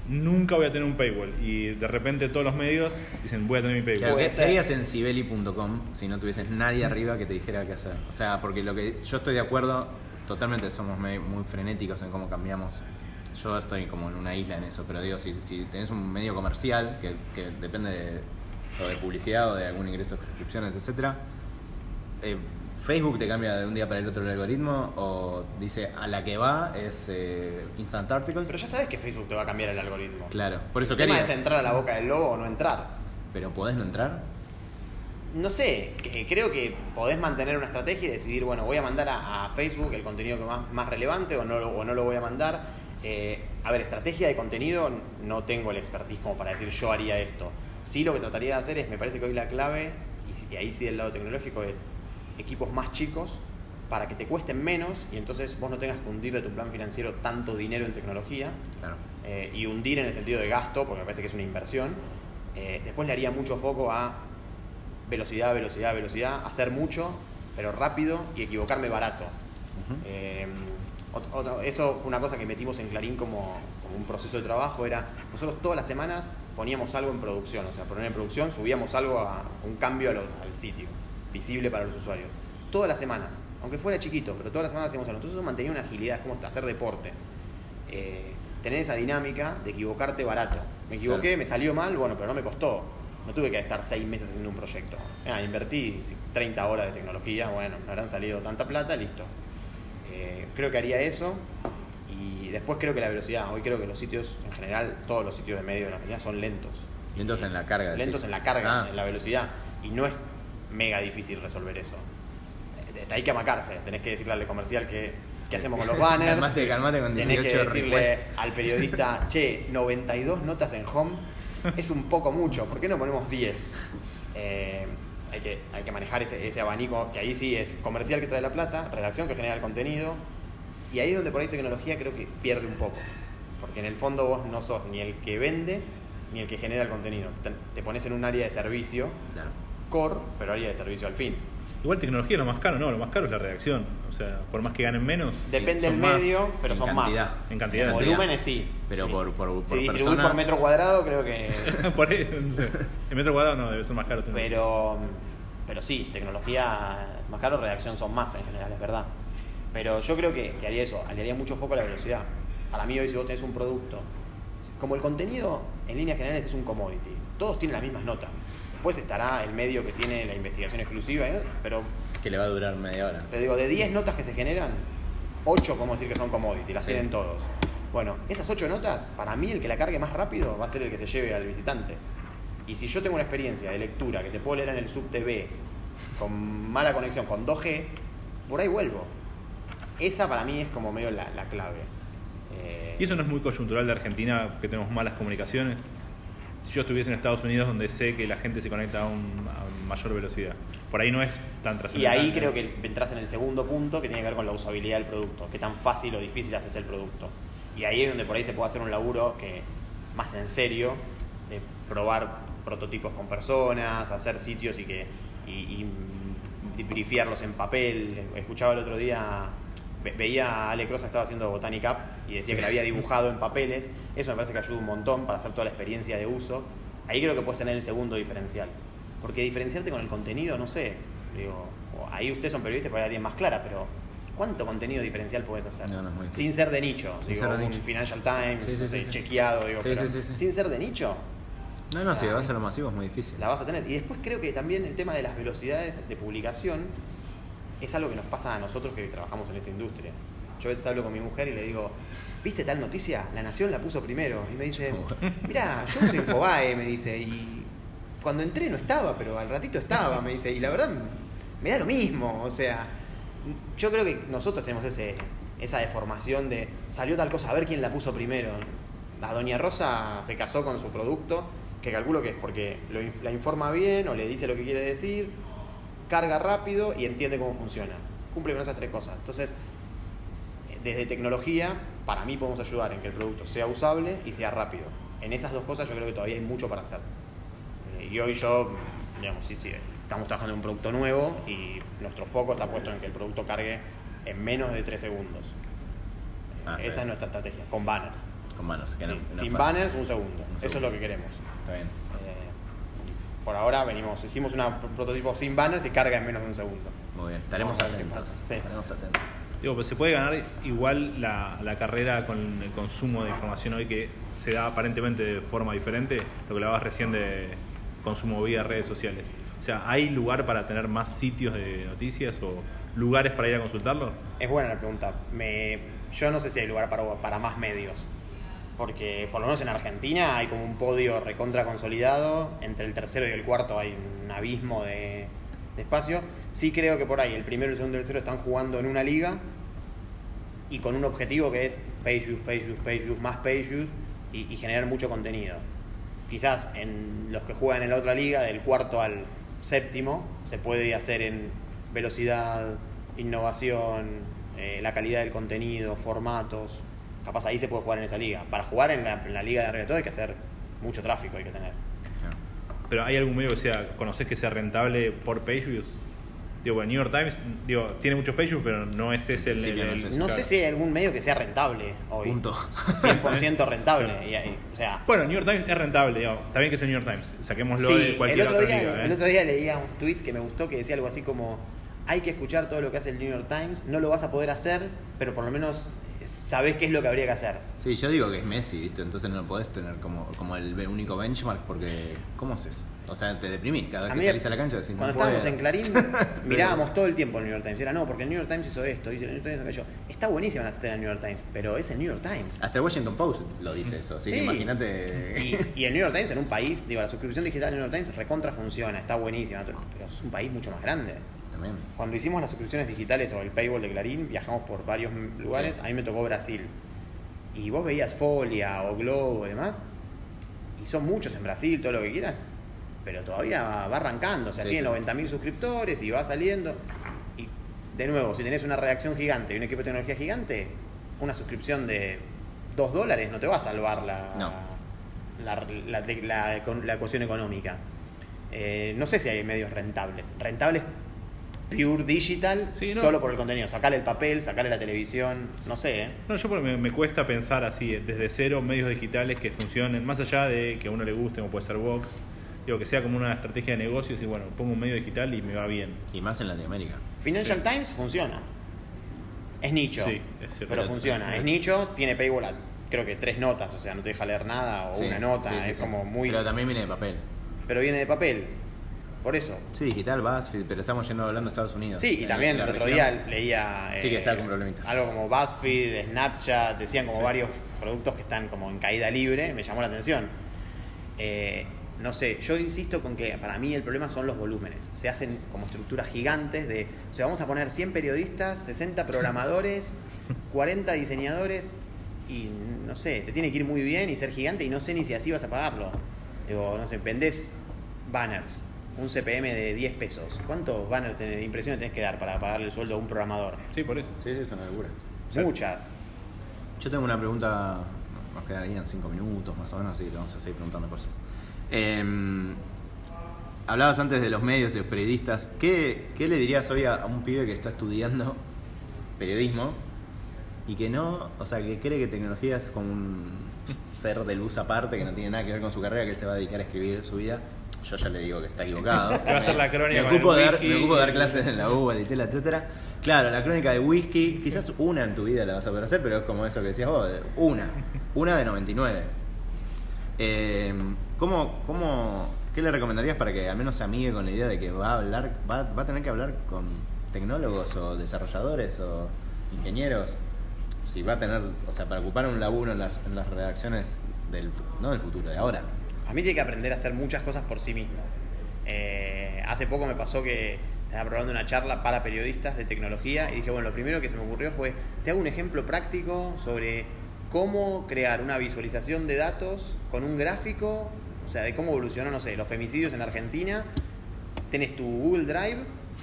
nunca voy a tener un paywall. Y de repente todos los medios dicen, voy a tener mi paywall. Claro, ¿qué, ser. qué harías en sibeli.com si no tuvieses nadie arriba que te dijera qué hacer? O sea, porque lo que yo estoy de acuerdo, totalmente somos muy frenéticos en cómo cambiamos. Yo estoy como en una isla en eso, pero digo, si, si tenés un medio comercial que, que depende de, o de publicidad o de algún ingreso de suscripciones, etcétera, eh, Facebook te cambia de un día para el otro el algoritmo o dice a la que va es eh, Instant Articles. Pero ya sabes que Facebook te va a cambiar el algoritmo. Claro, por eso el ¿qué tema harías? es entrar a la boca del lobo o no entrar. Pero podés no entrar. No sé, que- creo que podés mantener una estrategia y decidir, bueno, voy a mandar a, a Facebook el contenido que más, más relevante o no, lo- o no lo voy a mandar. Eh, a ver, estrategia de contenido, no tengo el expertise como para decir yo haría esto. Sí lo que trataría de hacer es, me parece que hoy la clave, y, si- y ahí sí del lado tecnológico, es equipos más chicos para que te cuesten menos y entonces vos no tengas que hundir de tu plan financiero tanto dinero en tecnología Claro. eh, y hundir en el sentido de gasto, porque me parece que es una inversión. Eh, después le haría mucho foco a velocidad, velocidad, velocidad, hacer mucho, pero rápido y equivocarme barato. Eh, otro- eso fue una cosa que metimos en Clarín como, como un proceso de trabajo, era nosotros todas las semanas poníamos algo en producción, o sea, poner en producción, subíamos algo a un cambio a lo- al sitio, visible para los usuarios. Todas las semanas, aunque fuera chiquito, pero todas las semanas hacíamos algo. Entonces eso mantenía una agilidad, es como hacer deporte. Eh, tener esa dinámica de equivocarte barato. Me equivoqué, Claro. me salió mal, bueno, pero no me costó. No tuve que estar seis meses haciendo un proyecto. Ah, invertí 30 horas de tecnología, bueno, me habrán salido tanta plata, listo. Eh, creo que haría eso. Y después creo que la velocidad. Hoy creo que los sitios, en general, todos los sitios de medio de la Argentina son lentos. Lentos en la carga. decís. Lentos en la carga, Ah. en la velocidad. Y no es mega difícil resolver eso. Eh, Hay que amacarse. Tenés que decirle al comercial que, qué hacemos con los banners. Calmate, calmate con Tenés 18 que decirle al periodista, che, 92 notas en home es un poco mucho. ¿Por qué no ponemos 10? Eh, hay, que, hay que manejar ese, ese abanico, que ahí sí es comercial que trae la plata, redacción que genera el contenido. Y ahí es donde por ahí tecnología creo que pierde un poco. Porque en el fondo vos no sos ni el que vende ni el que genera el contenido. Te, te pones en un área de servicio, Claro. Core, pero área de servicio al fin. Igual tecnología es lo más caro, no, lo más caro es la redacción. O sea, por más que ganen menos, Depende del más. medio, pero en son cantidad. más. En cantidad, En volúmenes sí. Pero Sí. por- por- por si distribuís persona- por metro cuadrado, creo que. por ahí, no sé. En metro cuadrado no, debe ser más caro. tener. pero, pero sí, tecnología más caro, redacción son más en general, es verdad. Pero yo creo que, que haría eso, le haría mucho foco a la velocidad. Para mí hoy si vos tenés un producto, como el contenido en líneas generales es un commodity, todos tienen las mismas notas. Después estará el medio que tiene la investigación exclusiva, ¿eh? pero Que le va a durar media hora. Pero digo, de 10 notas que se generan, 8 podemos decir que son commodity, las Sí. tienen todos. Bueno, esas 8 notas, para mí el que la cargue más rápido va a ser el que se lleve al visitante. Y si yo tengo una experiencia de lectura que te puedo leer en el sub TV con mala conexión, con 2G, por ahí vuelvo. Esa para mí es como medio la, la clave. Eh, ¿Y eso no es muy coyuntural de Argentina, que tenemos malas comunicaciones? Si yo estuviese en Estados Unidos, donde sé que la gente se conecta a, un- a mayor velocidad, por ahí no es tan Y trascendental. ahí creo que entras en el segundo punto que tiene que ver con la usabilidad del producto, qué tan fácil o difícil haces el producto. Y ahí es donde por ahí se puede hacer un laburo que más en serio, de probar prototipos con personas, hacer sitios y que y, y brifiarlos en papel. Escuchaba el otro día, ve- veía a Ale Cross estaba haciendo Botanic Up y decía que lo había dibujado en papeles. Eso me parece que ayuda un montón para hacer toda la experiencia de uso. Ahí creo que puedes tener el segundo diferencial. Porque diferenciarte con el contenido, no sé, digo, o ahí ustedes son periodistas, para la tienen más clara, pero ¿cuánto contenido diferencial puedes hacer? No, no muy sin ser de nicho, Sin digo, ser de un nicho. Financial Times, Sí, sí, no sé, sí, sí. chequeado, digo, Sí, pero sí, sí, sí. sin ser de nicho, No, no, si Claro. vas a lo masivo es muy difícil. la vas a tener. Y después creo que también el tema de las velocidades de publicación es algo que nos pasa a nosotros que trabajamos en esta industria. Yo a veces hablo con mi mujer y le digo, ¿viste tal noticia? La Nación la puso primero. Y me dice, mira, yo uso Infobae, me dice, y cuando entré no estaba, pero al ratito estaba, me dice, y la verdad me da lo mismo. O sea, yo creo que nosotros tenemos ese, esa deformación de salió tal cosa, a ver quién la puso primero. La Doña Rosa se casó con su producto, que calculo que es porque lo la informa bien o le dice lo que quiere decir, carga rápido y entiende cómo funciona. Cumple con esas tres cosas. Entonces, desde tecnología, para mí podemos ayudar en que el producto sea usable y sea rápido. En esas dos cosas yo creo que todavía hay mucho para hacer. Eh, y hoy yo, digamos, sí, sí, estamos trabajando en un producto nuevo y nuestro foco está puesto en que el producto cargue en menos de 3 segundos. Ah, Esa es nuestra estrategia, con banners. Con manos, que Sí, no sin fácil. banners, un segundo. Un Eso es segundo. lo que queremos. Está bien. Por ahora venimos, hicimos un prototipo sin banners y carga en menos de un segundo. Muy bien. Estaremos atentos. Sí. Estaremos atentos. Digo, pues se puede ganar igual la, la carrera con el consumo de información hoy que se da aparentemente de forma diferente, lo que hablabas recién de consumo vía redes sociales. O sea, ¿hay lugar para tener más sitios de noticias o lugares para ir a consultarlo? Es buena la pregunta. Me, yo no sé si hay lugar para, para más medios. Porque por lo menos en Argentina hay como un podio recontra consolidado. Entre el tercero y el cuarto hay un abismo de, espacio. Sí creo que por ahí el primero, el segundo y el tercero están jugando en una liga. Y con un objetivo que es page views, page views, page views, más page views. Y, y generar mucho contenido. Quizás en los que juegan en la otra liga, del cuarto al séptimo, se puede hacer en velocidad, innovación, eh, la calidad del contenido, formatos. Capaz ahí se puede jugar en esa liga. Para jugar en la, en la liga de arriba de todo hay que hacer mucho tráfico, hay que tener. Claro. Pero ¿hay algún medio que sea, conoces que sea rentable por page views? Digo, bueno, New York Times, digo, tiene muchos page views, pero no es ese el... Sí, el- no el- es ese. No claro. sé si hay algún medio que sea rentable hoy. Punto. 100% rentable. Y o sea, Bueno, New York Times es rentable, digo, está bien que sea el New York Times, saquémoslo Sí, de el cualquier otro, otra día, liga. ¿eh? el otro día leía un tweet que me gustó que decía algo así como hay que escuchar todo lo que hace el New York Times, no lo vas a poder hacer, pero por lo menos sabés qué es lo que habría que hacer. Sí, yo digo que es Messi, ¿viste? Entonces no lo podés tener como, como el único benchmark porque. ¿Cómo haces? O sea, te deprimís cada vez A que mí, salís a la cancha. Decís, cuando estábamos en Clarín, mirábamos todo el tiempo el New York Times. Era no, porque el New York Times hizo esto, hizo el New York Times aquello. Está buenísima la estrategia del New York Times, pero es el New York Times. Hasta el Washington Post lo dice eso, así que Sí. imagínate. Y, y el New York Times en un país, digo, la suscripción digital del New York Times recontra funciona, está buenísima, pero es un país mucho más grande. También. Cuando hicimos las suscripciones digitales o el paywall de Clarín, viajamos por varios lugares, Sí. a mí me tocó Brasil. Y vos veías Folia o Globo y demás, y son muchos en Brasil, todo lo que quieras, pero todavía va arrancando, o sea, Sí, tiene sí, 90.000 suscriptores y va saliendo. Y de nuevo, si tenés una redacción gigante y un equipo de tecnología gigante, una suscripción de 2 dólares no te va a salvar la, No. la, la, la- la- la ecuación económica. Eh, no sé si hay medios rentables. Rentables pure digital, Sí, no. solo por el contenido. Sacarle el papel, sacarle la televisión, no sé, ¿eh? No, yo porque me, me cuesta pensar así, desde cero, medios digitales que funcionen, más allá de que a uno le guste, como puede ser Vox, digo, que sea como una estrategia de negocios y bueno, pongo un medio digital y me va bien. Y más en Latinoamérica. Financial Sí. Times funciona. Es nicho. Sí, es cierto. pero funciona. Es nicho, tiene paywall a, creo que tres notas, o sea, no te deja leer nada o Sí, una nota, sí, sí, es sí. como muy... Pero también viene de papel. pero viene de papel. Por eso. Sí, digital, BuzzFeed, pero estamos yendo hablando de Estados Unidos. Sí, y también el otro día leía. Sí, que eh, está con problemitas. Algo como BuzzFeed, Snapchat, decían como Sí. varios productos que están como en caída libre, me llamó la atención. Eh, no sé, yo insisto con que para mí el problema son los volúmenes. Se hacen como estructuras gigantes de. O sea, vamos a poner 100 periodistas, 60 programadores, 40 diseñadores y no sé, te tiene que ir muy bien y ser gigante y no sé ni si así vas a pagarlo. Digo, no sé, vendés banners, un CPM de 10 pesos. ¿Cuántos banners, de impresiones tenés que dar para pagarle el sueldo a un programador? Sí, por eso. Sí, sí, es una locura. Muchas. Yo tengo una pregunta, nos quedarían cinco minutos más o menos, así que te vamos a seguir preguntando cosas. Em, hablabas antes de los medios y los periodistas. ¿Qué, qué le dirías hoy a, a un pibe que está estudiando periodismo y que no, o sea, que cree que tecnología es como un ser de luz aparte, que no tiene nada que ver con su carrera, que él se va a dedicar a escribir su vida? Yo ya le digo que está equivocado. Va a hacer la crónica me ocupo, de dar, whisky. me ocupo de dar clases en la U, en Itela, etcétera. Claro, la crónica de whisky, quizás una en tu vida la vas a poder hacer, pero es como eso que decías vos, una. Una de 99. Eh, ¿cómo, cómo, ¿Qué le recomendarías para que al menos se amigue con la idea de que va a hablar, va, va a tener que hablar con tecnólogos o desarrolladores o ingenieros? Si va a tener, o sea, para ocupar un laburo en las, en las redacciones del, no del futuro, de ahora. A mí tiene que aprender a hacer muchas cosas por sí mismo. Eh, hace poco me pasó que estaba probando una charla para periodistas de tecnología y dije, bueno, lo primero que se me ocurrió fue, te hago un ejemplo práctico sobre cómo crear una visualización de datos con un gráfico, o sea, de cómo evolucionó, no sé, los femicidios en Argentina. Tenés tu Google Drive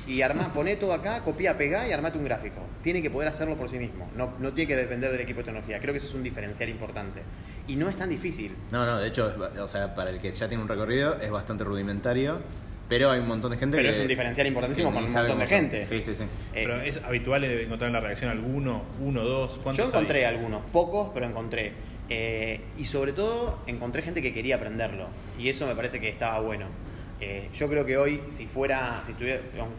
y armá, poné todo acá, copia, pegá y armate un gráfico. Tiene que poder hacerlo por sí mismo. No, no tiene que depender del equipo de tecnología. Creo que eso es un diferencial importante. Y no es tan difícil. No, no, de hecho, es o sea, para el que ya tiene un recorrido es bastante rudimentario, pero hay un montón de gente Pero que... es un diferencial importantísimo ni un montón de gente. Sí, sí, sí. Eh, Pero es habitual encontrar en la reacción alguno, uno, dos, ¿cuántos Yo encontré hay? algunos, pocos, pero encontré. Eh, y sobre todo encontré gente que quería aprenderlo. Y eso me parece que estaba bueno. Eh, yo creo que hoy, si fuera, si estuviera, digamos,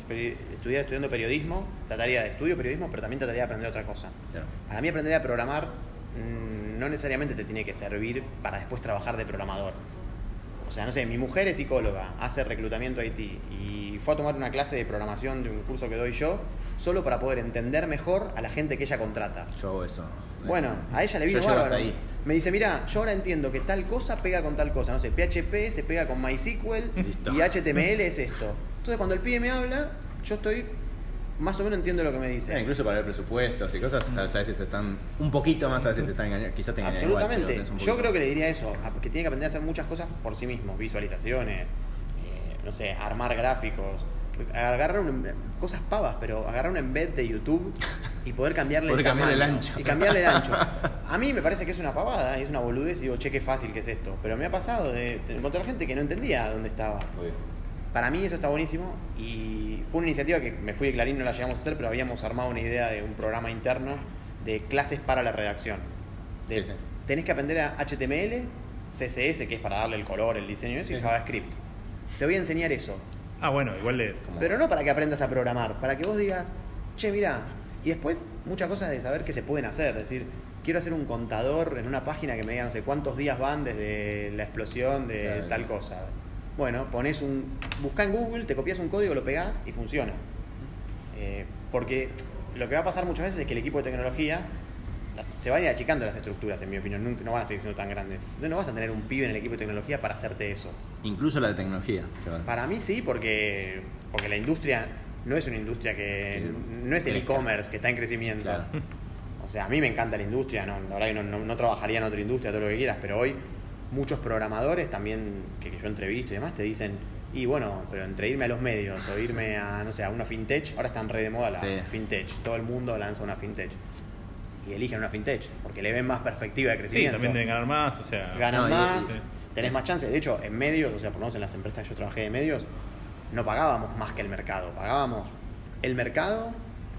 estuviera estudiando periodismo, trataría de estudio periodismo, pero también trataría de aprender otra cosa. Claro. Para mí aprender a programar mm, no necesariamente te tiene que servir para después trabajar de programador. O sea, no sé, mi mujer es psicóloga, hace reclutamiento IT y fue a tomar una clase de programación de un curso que doy yo, solo para poder entender mejor a la gente que ella contrata. Yo hago eso. Bueno, a ella le vino Yo bárbaro. hasta ahí. Me dice, mira, yo ahora entiendo que tal cosa pega con tal cosa. No sé, PHP se pega con MySQL Listo. y HTML es esto. Entonces cuando el pibe me habla, yo estoy más o menos entiendo lo que me dice. Eh, incluso para ver presupuestos y cosas, a veces te están un poquito más, a veces te están engañando, quizás te engañan Absolutamente. un Yo creo que le diría eso, que tiene que aprender a hacer muchas cosas por sí mismo, visualizaciones, eh, no sé, armar gráficos, agarrar un- cosas pavas, pero agarrar un embed de YouTube y poder cambiarle Poder el cambiarle el ancho. Y cambiarle el ancho. A mí me parece que es una pavada, es una boludez y digo, che, qué fácil que es esto. Pero me ha pasado de, de encontrar gente que no entendía dónde estaba. Obvio. Para mí eso está buenísimo y fue una iniciativa que me fui de Clarín, no la llegamos a hacer, pero habíamos armado una idea de un programa interno de clases para la redacción. De- Sí, sí. Tenés que aprender a HTML, CSS, que es para darle el color, el diseño y eso, y Sí. JavaScript. Te voy a enseñar eso, Ah, bueno, igual le... Como- pero no para que aprendas a programar, para que vos digas, che, mira, y después muchas cosas de saber que se pueden hacer, es decir, quiero hacer un contador en una página que me diga no sé cuántos días van desde la explosión de Claro. tal cosa. Bueno, pones un. Busca en Google, te copias un código, lo pegás y funciona. Eh, porque lo que va a pasar muchas veces es que el equipo de tecnología las- se van a ir achicando las estructuras, en mi opinión, nunca, no van a seguir siendo tan grandes. Entonces no vas a tener un pibe en el equipo de tecnología para hacerte eso. Incluso la de tecnología. se va. Para mí sí, porque, porque la industria no es una industria que. No es el e-commerce que está en crecimiento. Claro. O sea, a mí me encanta la industria, no, la verdad que no, no- no trabajaría en otra industria, todo lo que quieras, pero hoy muchos programadores también que, que yo entrevisto y demás te dicen, y bueno, pero entre irme a los medios o irme a, no sé, a una fintech, ahora están re de moda las Sí. fintech, todo el mundo lanza una fintech. Y eligen una fintech, porque le ven más perspectiva de Sí, crecimiento. también deben ganar más, o sea... Ganan No, más, y- tenés más chances. De hecho, en medios, o sea, por lo menos en las empresas que yo trabajé de medios, no pagábamos más que el mercado, pagábamos el mercado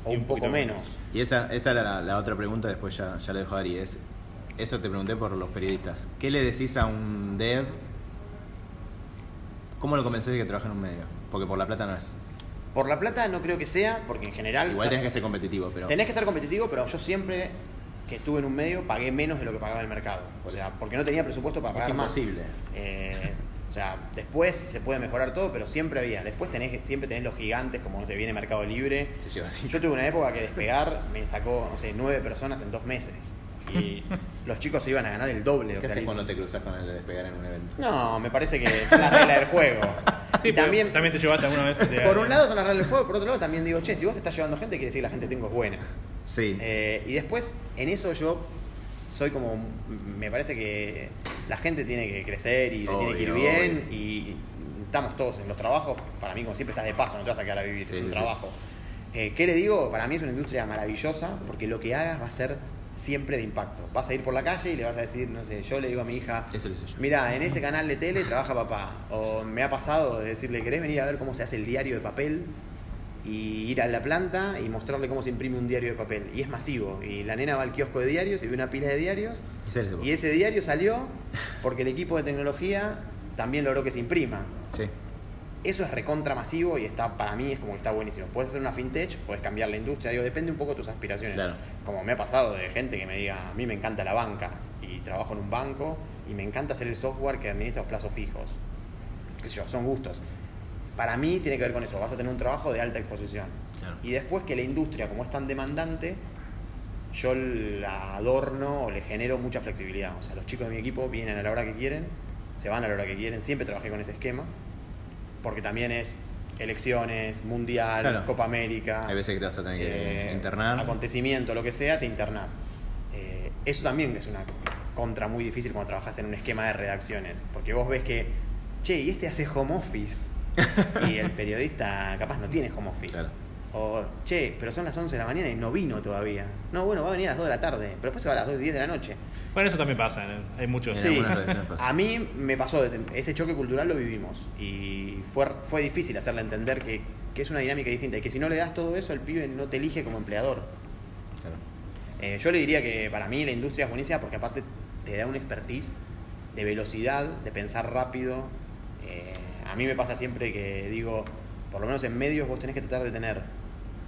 o Y un, un poco menos. menos. Y esa, esa era la, la otra pregunta, después ya, ya la dejo a Ari. Es, eso te pregunté por los periodistas. ¿Qué le decís a un dev? ¿Cómo lo convences de que trabaje en un medio? Porque por la plata no es. Por la plata no creo que sea, porque en general Igual tenés que ser competitivo, pero. tenés que ser competitivo, pero yo siempre que estuve en un medio pagué menos de lo que pagaba el mercado. O sea, porque no tenía presupuesto para Es pagar más. imposible. Eh, o sea, después se puede mejorar todo, pero siempre había. Después tenés, siempre tenés los gigantes, como no sé, viene Mercado Libre. Se lleva así. Yo tuve una época que despegar me sacó, no sé, nueve personas en dos meses. Y los chicos se iban a ganar el doble. o ¿Qué sea, haces cuando te cruzas con el de despegar en un evento? No, me parece que es la regla del juego. Sí, y también, también te llevaste alguna vez... de- por un lado son las reglas del juego, por otro lado también digo, che, si vos te estás llevando gente, quiere decir que la gente que tengo es buena. Sí. Eh, y después, en eso yo soy como. Me parece que la gente tiene que crecer y le tiene que ir Obvio, bien. Y estamos todos en los trabajos. Para mí, como siempre, estás de paso, no te vas a quedar a vivir. Sí, es un sí, sí. trabajo. Eh, ¿Qué le digo? Para mí es una industria maravillosa porque lo que hagas va a ser siempre de impacto. Vas a ir por la calle y le vas a decir, no sé, yo le digo a mi hija. Eso lo hice yo. Mira, en ese canal de tele trabaja papá. O me ha pasado de decirle, ¿querés venir a ver cómo se hace el diario de papel? Y ir a la planta y mostrarle cómo se imprime un diario de papel. Y es masivo. Y la nena va al kiosco de diarios y ve una pila de diarios. El- Y ese diario salió porque el equipo de tecnología también logró que se imprima. Sí. Eso es recontra masivo y está para mí es como que está buenísimo. Puedes hacer una fintech, puedes cambiar la industria, digo, depende un poco de tus aspiraciones. Claro. Como me ha pasado de gente que me diga, a mí me encanta la banca y trabajo en un banco y me encanta hacer el software que administra los plazos fijos. Qué sé yo, son gustos. Para mí tiene que ver con eso, vas a tener un trabajo de alta exposición. Claro. Y después que la industria, como es tan demandante, yo la adorno o le genero mucha flexibilidad. O sea, los chicos de mi equipo vienen a la hora que quieren, se van a la hora que quieren, siempre trabajé con ese esquema, porque también es elecciones, mundial, Claro. Copa América, Hay veces que te vas a tener que eh, internar. acontecimiento, lo que sea, te internás. Eh, eso también es una contra muy difícil cuando trabajas en un esquema de redacciones, porque vos ves que, che, y este hace home office. y el periodista capaz no tiene home office. Claro. O, che, pero son las 11 de la mañana y no vino todavía. No, bueno, va a venir a las 2 de la tarde, pero después se va a las 2 10 de la noche. Bueno, eso también pasa, ¿eh? hay muchos. En Sí, pasa. a mí me pasó, ese choque cultural lo vivimos y fue, fue difícil hacerle entender que, que es una dinámica distinta y que si no le das todo eso, el pibe no te elige como empleador. Claro. Eh, yo le diría que para mí la industria es buenísima porque aparte te da un expertise de velocidad, de pensar rápido. Eh, a mí me pasa siempre que digo, por lo menos en medios vos tenés que tratar de tener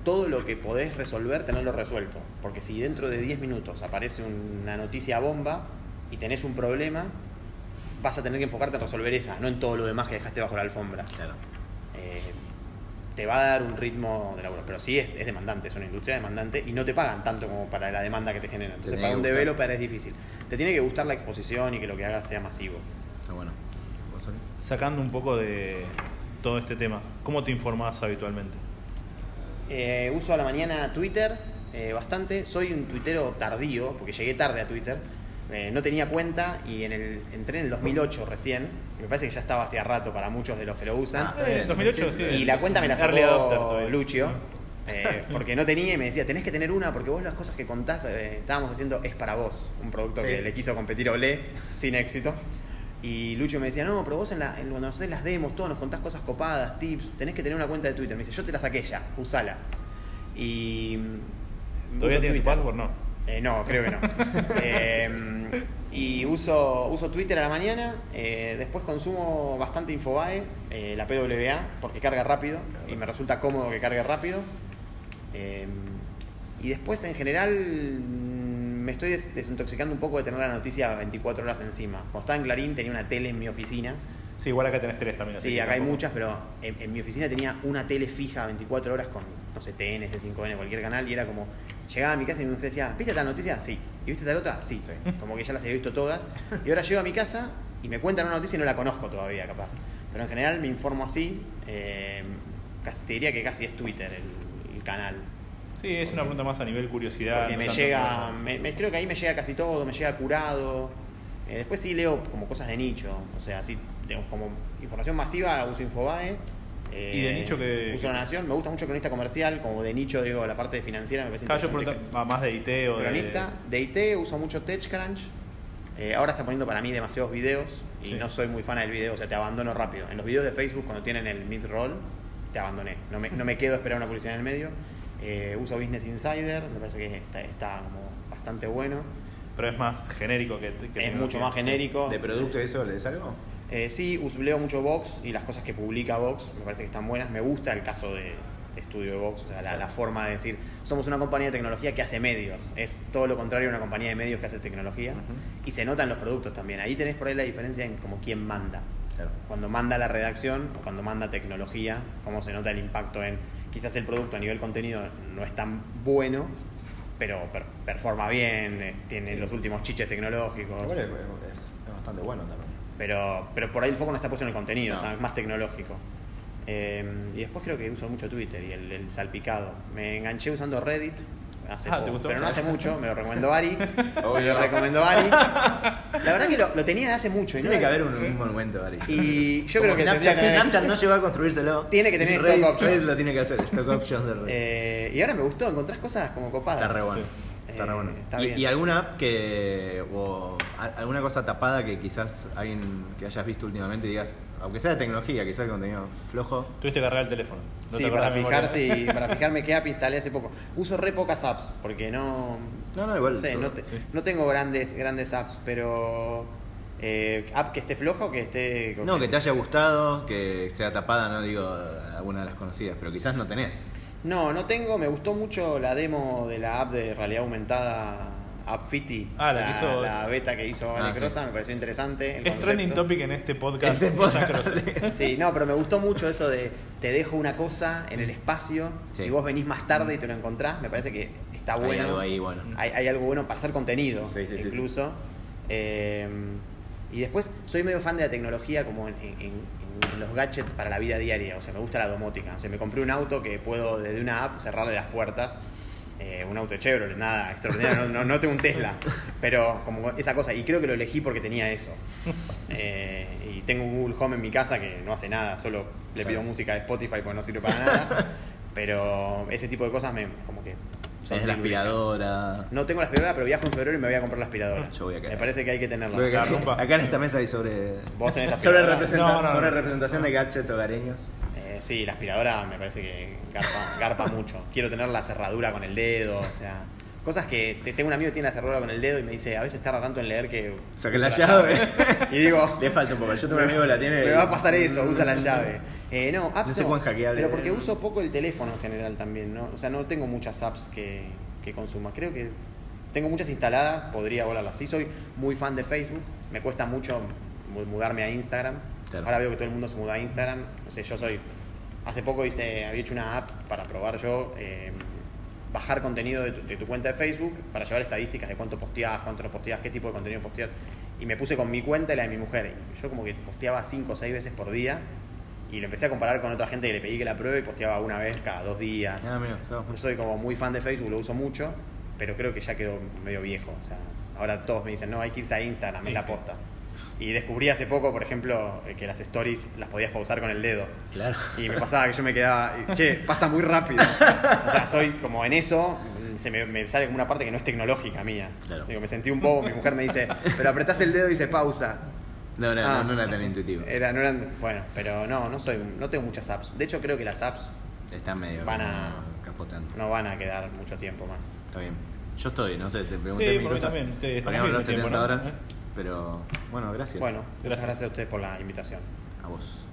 todo lo que podés resolver, tenerlo resuelto. Porque si dentro de 10 minutos aparece una noticia bomba y tenés un problema, vas a tener que enfocarte en resolver esa, no en todo lo demás que dejaste bajo la alfombra. Claro. Eh, te va a dar un ritmo de laburo, pero sí es, es demandante, es una industria demandante y no te pagan tanto como para la demanda que te generan. Entonces, para un developer es difícil. Te tiene que gustar la exposición y que lo que hagas sea masivo. Está bueno. Sacando un poco de todo este tema, ¿cómo te informás habitualmente? Eh, uso a la mañana Twitter eh, bastante. Soy un tuitero tardío, porque llegué tarde a Twitter. Eh, no tenía cuenta y en el, entré en el 2008 recién. Me parece que ya estaba hacía rato para muchos de los que lo usan. Ah, bien. 2008, sí. y la cuenta me la sacó. Lucio. eh, porque no tenía y me decía, tenés que tener una porque vos las cosas que contás, eh, estábamos haciendo Es para vos, un producto Sí. que le quiso competir a Olé sin éxito. Y Lucho me decía, no, pero vos en la, en, cuando haces las demos, todo, nos contás cosas copadas, tips, tenés que tener una cuenta de Twitter. Me dice, yo te la saqué ya, usala. Y... mm, ¿Todavía tienes tu Twitter. password? No. Eh, no, creo que no. Eh, y uso, uso Twitter a la mañana. eh, después consumo bastante Infobae, eh, la PWA, porque carga rápido y me resulta cómodo que cargue rápido. Eh, y después, en general, me estoy des- desintoxicando un poco de tener la noticia 24 horas encima. Cuando estaba en Clarín tenía una tele en mi oficina. Sí, igual acá tenés tres también. Sí, acá hay muchas, pero en, en mi oficina tenía una tele fija 24 horas con, no sé, TN, C5N, cualquier canal, y era como, llegaba a mi casa y mi mujer decía, ¿viste tal noticia? Sí. ¿Y viste tal otra? Sí. Como que ya las había visto todas. Y ahora llego a mi casa y me cuentan una noticia y no la conozco todavía, capaz. Pero en general me informo así, eh, casi, te diría que casi es Twitter el, el canal. Sí, es una pregunta más a nivel curiosidad. Porque me llega, por- me, me- creo que ahí me llega casi todo, me llega curado. Eh, después sí leo como cosas de nicho, o sea, así, digamos, como información masiva uso Infobae. eh, ¿Y de nicho que- Uso La Nación, me gusta mucho Cronista Comercial, como de nicho, digo, la parte financiera me parece Claro, yo pregunto más de IT o de. Cronista, de IT uso mucho TechCrunch. Eh, ahora está poniendo para mí demasiados videos y Sí. no soy muy fan del video, o sea, te abandono rápido. En los videos de Facebook, cuando tienen el mid-roll, te abandoné. No me, no me quedo a esperar una publicidad en el medio. Eh, uso Business Insider, me parece que está, está como bastante bueno. Pero es más genérico que. que es mucho más Sí. genérico. ¿De producto eso lees algo? Eh, sí, us- leo mucho Vox y las cosas que publica Vox me parece que están buenas. Me gusta el caso de, de estudio de Vox, o sea, la, la forma de decir, somos una compañía de tecnología que hace medios. Es todo lo contrario a una compañía de medios que hace tecnología. Y se nota en los productos también. Ahí tenés por ahí la diferencia en como quién manda. Claro. Cuando manda la redacción o cuando manda tecnología, cómo se nota el impacto en quizás el producto a nivel contenido no es tan bueno, pero per- performa bien, eh, tiene los últimos chiches tecnológicos. Igual es, bastante bueno también. Pero, pero por ahí el foco no está puesto en el contenido, No. es más tecnológico. Eh, y después creo que uso mucho Twitter y el, el salpicado. Me enganché usando Reddit hace Ah, ¿te poco, gustó? pero no hace mucho, me lo recomendó Ari. me lo recomendó Ari. La verdad que lo, lo tenía de hace mucho. y no Tiene que haber un, un monumento, Ari. Y yo Como creo que Snapchat, que tener- Snapchat no llegó a construírselo. Tiene que tener stock options. Reddit lo tiene que hacer, stock options de Reddit. Eh, y ahora me gustó, encontrás cosas como copadas. Está re bueno. Sí. Eh, bueno. está ¿Y, bien. y alguna app que. o a- alguna cosa tapada que quizás alguien que hayas visto últimamente digas, aunque sea de tecnología, quizás el contenido flojo. Tuviste que agarrar el teléfono. ¿No sí, te para, fijar, sí, para fijarme qué app instalé hace poco. Uso re pocas apps, porque no. No, no, igual. No sé, todo, no, te- sí. no tengo grandes, grandes apps, pero. eh, app que esté floja o que esté. No, que te haya gustado, que sea tapada, no digo alguna de las conocidas, pero quizás no tenés. No, no tengo. Me gustó mucho la demo de la app de realidad aumentada. AppFitty, Ah, la la, que hizo- la beta que hizo Ah, Alex sí. Rosa, me pareció interesante. el Es concepto. trending topic en este podcast. Este podcast. Sí, no, pero me gustó mucho eso de te dejo una cosa en el espacio Sí. y vos venís más tarde y te lo encontrás. Me parece que está Hay bueno. algo ahí, bueno. Hay, hay algo bueno para hacer contenido, Sí, sí, sí, incluso. Eh, y después soy medio fan de la tecnología como en, en- en los gadgets para la vida diaria. O sea, me gusta la domótica. O sea, me compré un auto que puedo desde una app cerrarle las puertas Eh, un auto Chevrolet, nada extraordinario, no, no, no tengo un Tesla, pero como esa cosa, y creo que lo elegí porque tenía eso. Eh, y tengo un Google Home en mi casa que no hace nada, solo le pido Claro. música de Spotify porque no sirve para nada, pero ese tipo de cosas me como que... Tenés la aspiradora. No tengo la aspiradora, pero viajo en febrero y me voy a comprar la aspiradora. Yo voy a quedar. Me parece que hay que tenerla. La acá, en esta mesa hay sobre. Vos tenés la sobre, aspiradora. representa- No, no, sobre no. representación de gadgets hogareños. Eh, sí, la aspiradora me parece que garpa, garpa mucho. Quiero tener la cerradura con el dedo, o sea, cosas que te- tengo un amigo que tiene la cerradura con el dedo y me dice, a veces tarda tanto en leer que Saqué la llave. Y digo, Le falta un poco. Yo tengo un amigo que la tiene. me y- va a pasar eso, usa la llave. Eh, no, apps No se pueden hackear, Pero porque uso poco el teléfono en general también, ¿no? O sea, no tengo muchas apps que, que consuma. Creo que tengo muchas instaladas, podría volarlas. Sí soy muy fan de Facebook, me cuesta mucho mu- mudarme a Instagram. Claro. Ahora veo que todo el mundo se muda a Instagram. No sé, yo soy... Hace poco hice, había hecho una app para probar yo, eh, bajar contenido de tu, de tu cuenta de Facebook para llevar estadísticas de cuánto posteás, cuánto no posteás, qué tipo de contenido posteás. Y me puse con mi cuenta y la de mi mujer. Y yo como que posteaba 5 o 6 veces por día y lo empecé a comparar con otra gente que le pedí que la pruebe y posteaba una vez cada dos días. Ah, mira, Yo soy como muy fan de Facebook, lo uso mucho, pero creo que ya quedó medio viejo. O sea, ahora todos me dicen, no, hay que irse a Instagram, es Sí, la sí. posta. Y descubrí hace poco, por ejemplo, eh, que las stories las podías pausar con el dedo. Claro. Y me pasaba que yo me quedaba, che, pasa muy rápido. O sea, soy como en eso, se me, me sale como una parte que no es tecnológica mía. Claro. Digo, me sentí un bobo, mi mujer me dice, pero apretás el dedo y se pausa. No, no, Ah. no, no era tan intuitivo. Era, no eran, bueno, pero no, no soy, no tengo muchas apps. De hecho, creo que las apps Está medio Van a- como capoteando. no van a quedar mucho tiempo más. Está bien. Yo estoy, no sé, te pregunté Sí, mil cosas. también. Tiempo, 70 ¿no? horas, ¿Eh? Pero bueno, gracias. Bueno, Gracias. gracias a ustedes por la invitación. A vos.